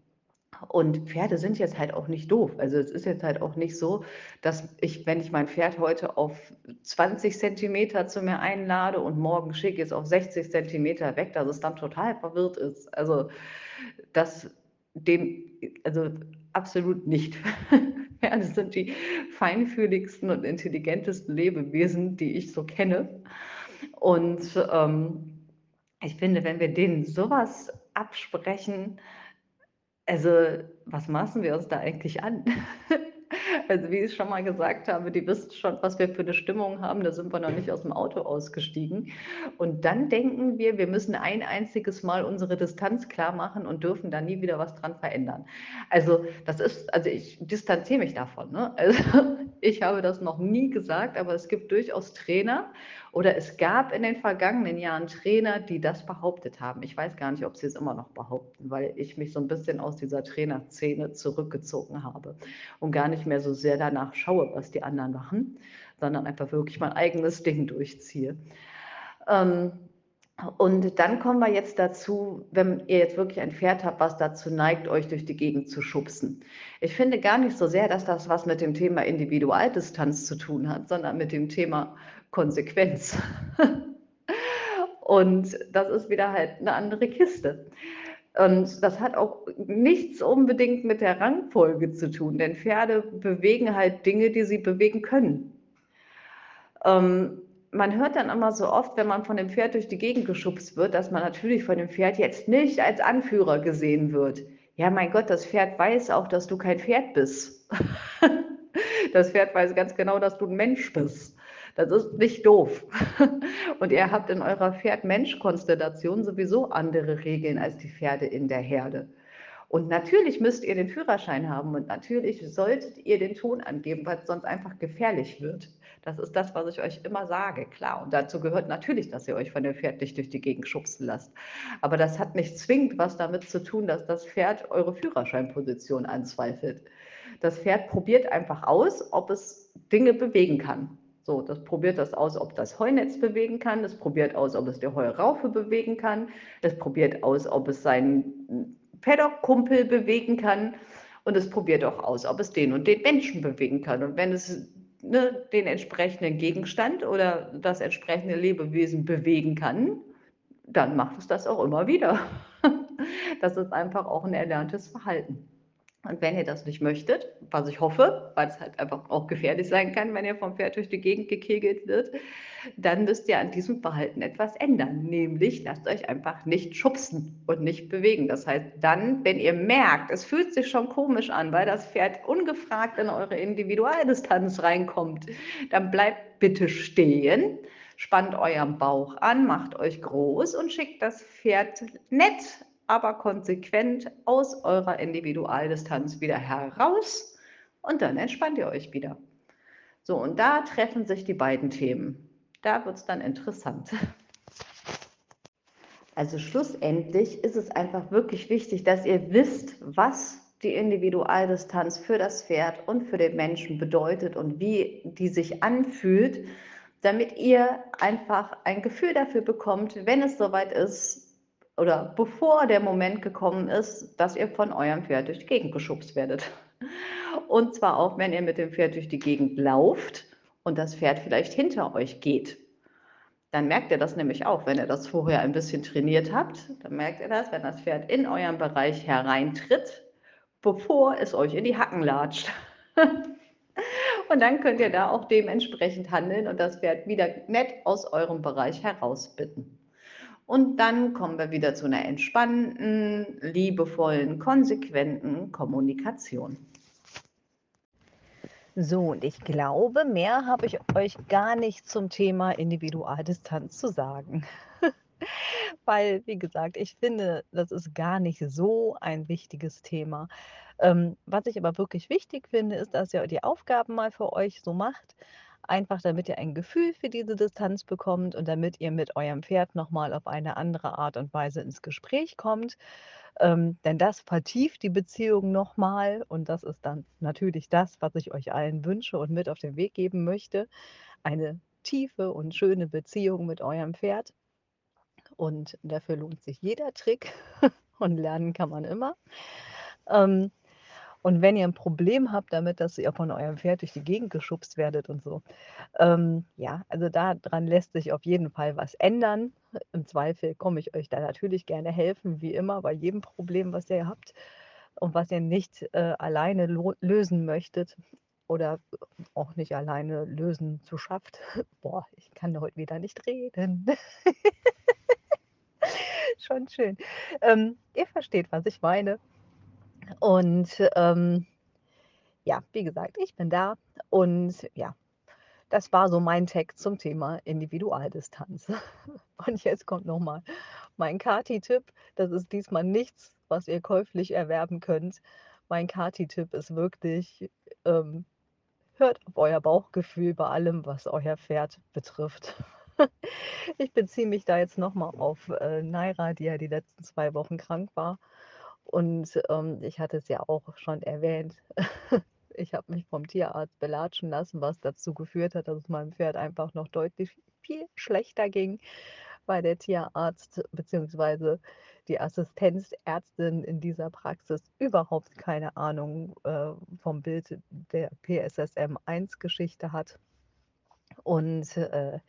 Und Pferde sind jetzt halt auch nicht doof. Also es ist jetzt halt auch nicht so, dass ich, wenn ich mein Pferd heute auf 20 Zentimeter zu mir einlade und morgen schicke es auf 60 Zentimeter weg, dass es dann total verwirrt ist. Also das dem, also absolut nicht. Pferde sind die feinfühligsten und intelligentesten Lebewesen, die ich so kenne. Und ähm, ich finde, wenn wir denen sowas absprechen, also, was maßen wir uns da eigentlich an? Also wie ich schon mal gesagt habe, die wissen schon, was wir für eine Stimmung haben. Da sind wir noch nicht aus dem Auto ausgestiegen. Und dann denken wir, wir müssen ein einziges Mal unsere Distanz klar machen und dürfen da nie wieder was dran verändern. Also das ist, also ich distanziere mich davon. Ne? Also ich habe das noch nie gesagt, aber es gibt durchaus Trainer oder es gab in den vergangenen Jahren Trainer, die das behauptet haben. Ich weiß gar nicht, ob sie es immer noch behaupten, weil ich mich so ein bisschen aus dieser Trainerszene zurückgezogen habe und gar nicht mehr so sehr danach schaue, was die anderen machen, sondern einfach wirklich mein eigenes Ding durchziehe. Ähm, und dann kommen wir jetzt dazu, wenn ihr jetzt wirklich ein Pferd habt, was dazu neigt, euch durch die Gegend zu schubsen. Ich finde gar nicht so sehr, dass das was mit dem Thema Individualdistanz zu tun hat, sondern mit dem Thema Konsequenz. Und das ist wieder halt eine andere Kiste. Und das hat auch nichts unbedingt mit der Rangfolge zu tun, denn Pferde bewegen halt Dinge, die sie bewegen können. Ähm, man hört dann immer so oft, wenn man von dem Pferd durch die Gegend geschubst wird, dass man natürlich von dem Pferd jetzt nicht als Anführer gesehen wird. Ja, mein Gott, das Pferd weiß auch, dass du kein Pferd bist. Das Pferd weiß ganz genau, dass du ein Mensch bist. Das ist nicht doof. Und ihr habt in eurer Pferd-Mensch-Konstellation sowieso andere Regeln als die Pferde in der Herde. Und natürlich müsst ihr den Führerschein haben und natürlich solltet ihr den Ton angeben, weil es sonst einfach gefährlich wird. Das ist das, was ich euch immer sage, klar. Und dazu gehört natürlich, dass ihr euch von dem Pferd nicht durch die Gegend schubsen lasst. Aber das hat nicht zwingend was damit zu tun, dass das Pferd eure Führerscheinposition anzweifelt. Das Pferd probiert einfach aus, ob es Dinge bewegen kann. So, das probiert das aus, ob das Heunetz bewegen kann. Das probiert aus, ob es die Heuraufe bewegen kann. Das probiert aus, ob es seinen Paddock-Kumpel bewegen kann. Und es probiert auch aus, ob es den und den Menschen bewegen kann. Und wenn es ne, den entsprechenden Gegenstand oder das entsprechende Lebewesen bewegen kann, dann macht es das auch immer wieder. Das ist einfach auch ein erlerntes Verhalten. Und wenn ihr das nicht möchtet, was ich hoffe, weil es halt einfach auch gefährlich sein kann, wenn ihr vom Pferd durch die Gegend gekegelt wird, dann müsst ihr an diesem Verhalten etwas ändern. Nämlich lasst euch einfach nicht schubsen und nicht bewegen. Das heißt, dann, wenn ihr merkt, es fühlt sich schon komisch an, weil das Pferd ungefragt in eure Individualdistanz reinkommt, dann bleibt bitte stehen spannt euren Bauch an, macht euch groß und schickt das Pferd nett aber konsequent aus eurer Individualdistanz wieder heraus und dann entspannt ihr euch wieder. So, und da treffen sich die beiden Themen. Da wird es dann interessant. Also schlussendlich ist es einfach wirklich wichtig, dass ihr wisst, was die Individualdistanz für das Pferd und für den Menschen bedeutet und wie die sich anfühlt, damit ihr einfach ein Gefühl dafür bekommt, wenn es soweit ist, oder bevor der Moment gekommen ist, dass ihr von eurem Pferd durch die Gegend geschubst werdet. Und zwar auch, wenn ihr mit dem Pferd durch die Gegend lauft und das Pferd vielleicht hinter euch geht. Dann merkt ihr das nämlich auch, wenn ihr das vorher ein bisschen trainiert habt. Dann merkt ihr das, wenn das Pferd in euren Bereich hereintritt, bevor es euch in die Hacken latscht. Und dann könnt ihr da auch dementsprechend handeln und das Pferd wieder nett aus eurem Bereich herausbitten. Und dann kommen wir wieder zu einer entspannten, liebevollen, konsequenten Kommunikation. So, und ich glaube, mehr habe ich euch gar nicht zum Thema Individualdistanz zu sagen. Weil, wie gesagt, ich finde, das ist gar nicht so ein wichtiges Thema. Ähm, was ich aber wirklich wichtig finde, ist, dass ihr die Aufgaben mal für euch so macht, einfach damit ihr ein Gefühl für diese Distanz bekommt und damit ihr mit eurem Pferd nochmal auf eine andere Art und Weise ins Gespräch kommt. Ähm, denn das vertieft die Beziehung nochmal und das ist dann natürlich das, was ich euch allen wünsche und mit auf den Weg geben möchte. Eine tiefe und schöne Beziehung mit eurem Pferd. Und dafür lohnt sich jeder Trick und lernen kann man immer. Ähm, und wenn ihr ein Problem habt damit, dass ihr von eurem Pferd durch die Gegend geschubst werdet und so, ähm, ja, also daran lässt sich auf jeden Fall was ändern. Im Zweifel komme ich euch da natürlich gerne helfen, wie immer, bei jedem Problem, was ihr habt und was ihr nicht äh, alleine lösen möchtet oder auch nicht alleine lösen zu schafft. Boah, ich kann heute wieder nicht reden. Schon schön. Ähm, ihr versteht, was ich meine. Und ähm, ja, wie gesagt, ich bin da und ja, das war so mein Tag zum Thema Individualdistanz. Und jetzt kommt noch mal mein Kati-Tipp. Das ist diesmal nichts, was ihr käuflich erwerben könnt. Mein Kati-Tipp ist wirklich, ähm, hört auf euer Bauchgefühl bei allem, was euer Pferd betrifft. Ich beziehe mich da jetzt noch mal auf äh, Naira, die ja die letzten zwei Wochen krank war. Und ähm, ich hatte es ja auch schon erwähnt. Ich habe mich vom Tierarzt belatschen lassen, was dazu geführt hat, dass es meinem Pferd einfach noch deutlich viel schlechter ging, weil der Tierarzt bzw. die Assistenzärztin in dieser Praxis überhaupt keine Ahnung äh, vom Bild der PSSM-1-Geschichte hat. Und äh,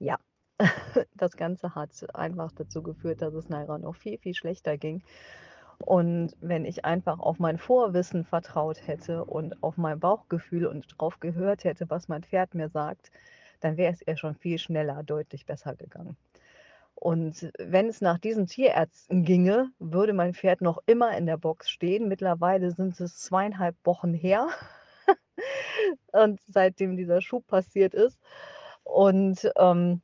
ja, das Ganze hat einfach dazu geführt, dass es Naira noch viel, viel schlechter ging. Und wenn ich einfach auf mein Vorwissen vertraut hätte und auf mein Bauchgefühl und drauf gehört hätte, was mein Pferd mir sagt, dann wäre es ihr schon viel schneller deutlich besser gegangen. Und wenn es nach diesen Tierärzten ginge, würde mein Pferd noch immer in der Box stehen. Mittlerweile sind es zweieinhalb Wochen her, und seitdem dieser Schub passiert ist. Und ähm,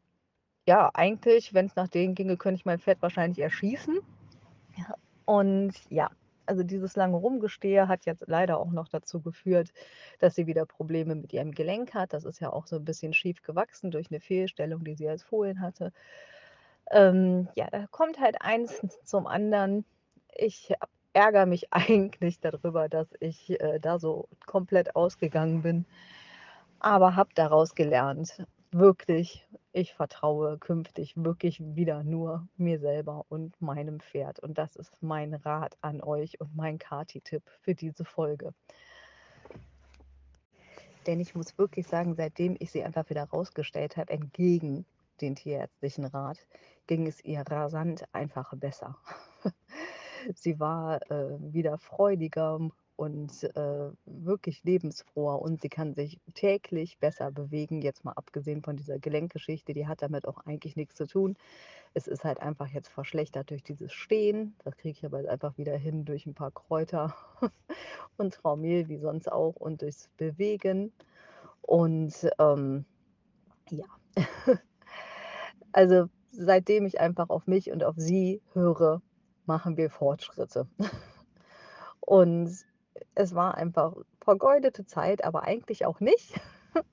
ja, eigentlich, wenn es nach denen ginge, könnte ich mein Pferd wahrscheinlich erschießen. Und ja, also dieses lange Rumgestehe hat jetzt leider auch noch dazu geführt, dass sie wieder Probleme mit ihrem Gelenk hat. Das ist ja auch so ein bisschen schief gewachsen durch eine Fehlstellung, die sie als Fohlen hatte. Ähm, ja, da kommt halt eins zum anderen. Ich ärgere mich eigentlich darüber, dass ich äh, da so komplett ausgegangen bin, aber habe daraus gelernt. Wirklich, ich vertraue künftig wirklich wieder nur mir selber und meinem Pferd. Und das ist mein Rat an euch und mein Kati-Tipp für diese Folge. Denn ich muss wirklich sagen, seitdem ich sie einfach wieder rausgestellt habe, entgegen den tierärztlichen Rat, ging es ihr rasant einfach besser. sie war äh, wieder freudiger und äh, wirklich lebensfroher und sie kann sich täglich besser bewegen, jetzt mal abgesehen von dieser Gelenkgeschichte, die hat damit auch eigentlich nichts zu tun. Es ist halt einfach jetzt verschlechtert durch dieses Stehen. Das kriege ich aber einfach wieder hin durch ein paar Kräuter und Traumehl, wie sonst auch, und durchs Bewegen. Und ähm, ja, also seitdem ich einfach auf mich und auf sie höre, machen wir Fortschritte. Und es war einfach vergeudete Zeit, aber eigentlich auch nicht.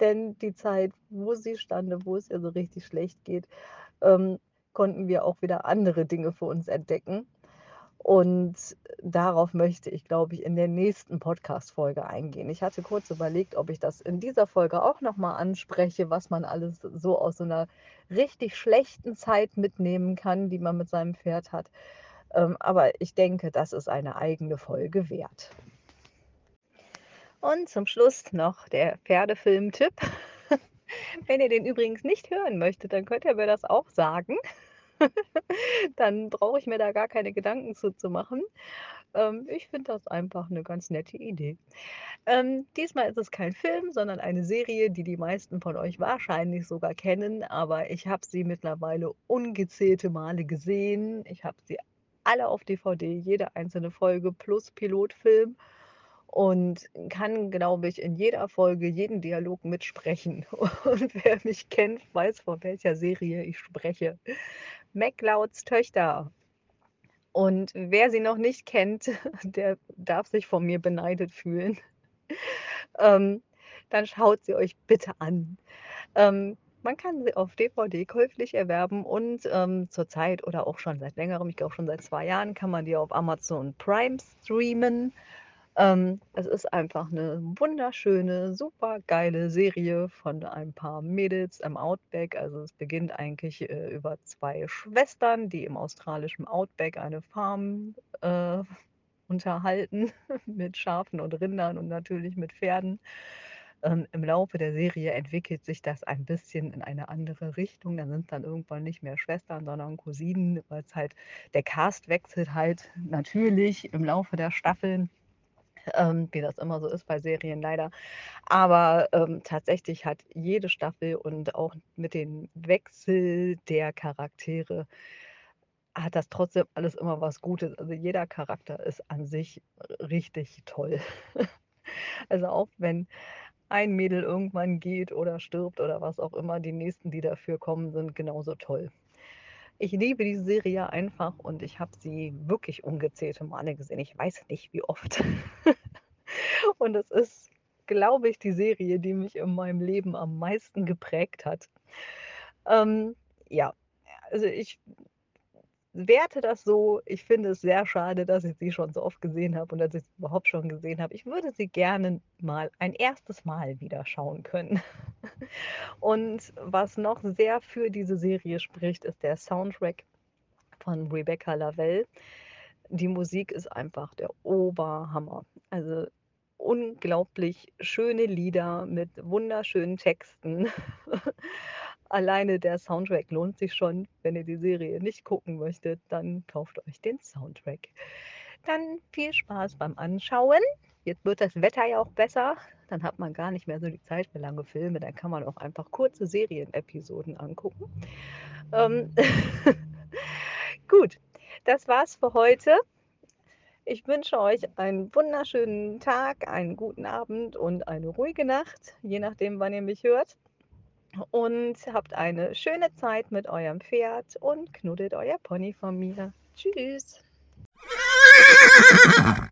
Denn die Zeit, wo sie stand, wo es ihr so richtig schlecht geht, ähm, konnten wir auch wieder andere Dinge für uns entdecken. Und darauf möchte ich, glaube ich, in der nächsten Podcast-Folge eingehen. Ich hatte kurz überlegt, ob ich das in dieser Folge auch nochmal anspreche, was man alles so aus so einer richtig schlechten Zeit mitnehmen kann, die man mit seinem Pferd hat. Ähm, aber ich denke, das ist eine eigene Folge wert. Und zum Schluss noch der Pferdefilm-Tipp. Wenn ihr den übrigens nicht hören möchtet, dann könnt ihr mir das auch sagen. dann brauche ich mir da gar keine Gedanken zu, zu machen. Ähm, ich finde das einfach eine ganz nette Idee. Ähm, diesmal ist es kein Film, sondern eine Serie, die die meisten von euch wahrscheinlich sogar kennen, aber ich habe sie mittlerweile ungezählte Male gesehen. Ich habe sie alle auf DVD, jede einzelne Folge plus Pilotfilm und kann, glaube ich, in jeder Folge jeden Dialog mitsprechen. Und wer mich kennt, weiß, von welcher Serie ich spreche. MacLeods Töchter. Und wer sie noch nicht kennt, der darf sich von mir beneidet fühlen. Ähm, dann schaut sie euch bitte an. Ähm, man kann sie auf DVD käuflich erwerben und ähm, zurzeit oder auch schon seit längerem, ich glaube schon seit zwei Jahren, kann man die auf Amazon Prime streamen. Ähm, es ist einfach eine wunderschöne, super geile Serie von ein paar Mädels im Outback. Also es beginnt eigentlich äh, über zwei Schwestern, die im australischen Outback eine Farm äh, unterhalten mit Schafen und Rindern und natürlich mit Pferden. Ähm, Im Laufe der Serie entwickelt sich das ein bisschen in eine andere Richtung. Dann sind dann irgendwann nicht mehr Schwestern, sondern Cousinen, weil es halt der Cast wechselt halt natürlich im Laufe der Staffeln ähm, wie das immer so ist bei Serien leider. Aber ähm, tatsächlich hat jede Staffel und auch mit dem Wechsel der Charaktere hat das trotzdem alles immer was Gutes. Also, jeder Charakter ist an sich richtig toll. Also, auch wenn ein Mädel irgendwann geht oder stirbt oder was auch immer, die nächsten, die dafür kommen, sind genauso toll. Ich liebe die Serie einfach und ich habe sie wirklich ungezählte Male gesehen. Ich weiß nicht, wie oft. Und es ist, glaube ich, die Serie, die mich in meinem Leben am meisten geprägt hat. Ähm, ja, also ich werte das so. Ich finde es sehr schade, dass ich sie schon so oft gesehen habe und dass ich sie überhaupt schon gesehen habe. Ich würde sie gerne mal ein erstes Mal wieder schauen können. Und was noch sehr für diese Serie spricht, ist der Soundtrack von Rebecca Lavelle. Die Musik ist einfach der Oberhammer. Also unglaublich schöne Lieder mit wunderschönen Texten. Alleine der Soundtrack lohnt sich schon. Wenn ihr die Serie nicht gucken möchtet, dann kauft euch den Soundtrack. Dann viel Spaß beim Anschauen. Jetzt wird das Wetter ja auch besser. Dann hat man gar nicht mehr so die Zeit für lange Filme. Dann kann man auch einfach kurze Serienepisoden angucken. Ähm Gut, das war's für heute. Ich wünsche euch einen wunderschönen Tag, einen guten Abend und eine ruhige Nacht, je nachdem, wann ihr mich hört. Und habt eine schöne Zeit mit eurem Pferd und knuddelt euer Pony von mir. Tschüss.